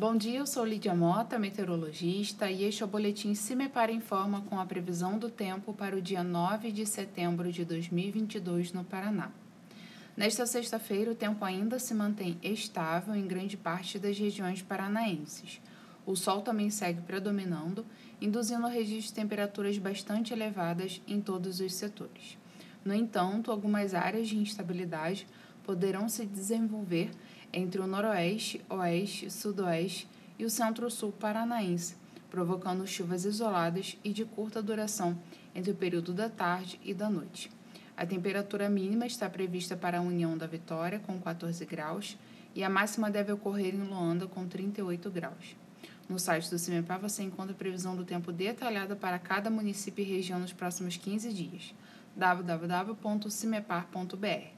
Bom dia, eu sou Lídia Mota, meteorologista, e este é o boletim Se Me Para Informa com a previsão do tempo para o dia 9 de setembro de 2022 no Paraná. Nesta sexta-feira, o tempo ainda se mantém estável em grande parte das regiões paranaenses. O sol também segue predominando, induzindo a registro de temperaturas bastante elevadas em todos os setores. No entanto, algumas áreas de instabilidade poderão se desenvolver entre o noroeste, oeste, sudoeste e o centro-sul paranaense, provocando chuvas isoladas e de curta duração entre o período da tarde e da noite. A temperatura mínima está prevista para a União da Vitória, com 14 graus, e a máxima deve ocorrer em Luanda, com 38 graus. No site do CIMEPAR você encontra a previsão do tempo detalhada para cada município e região nos próximos 15 dias. www.cimepar.br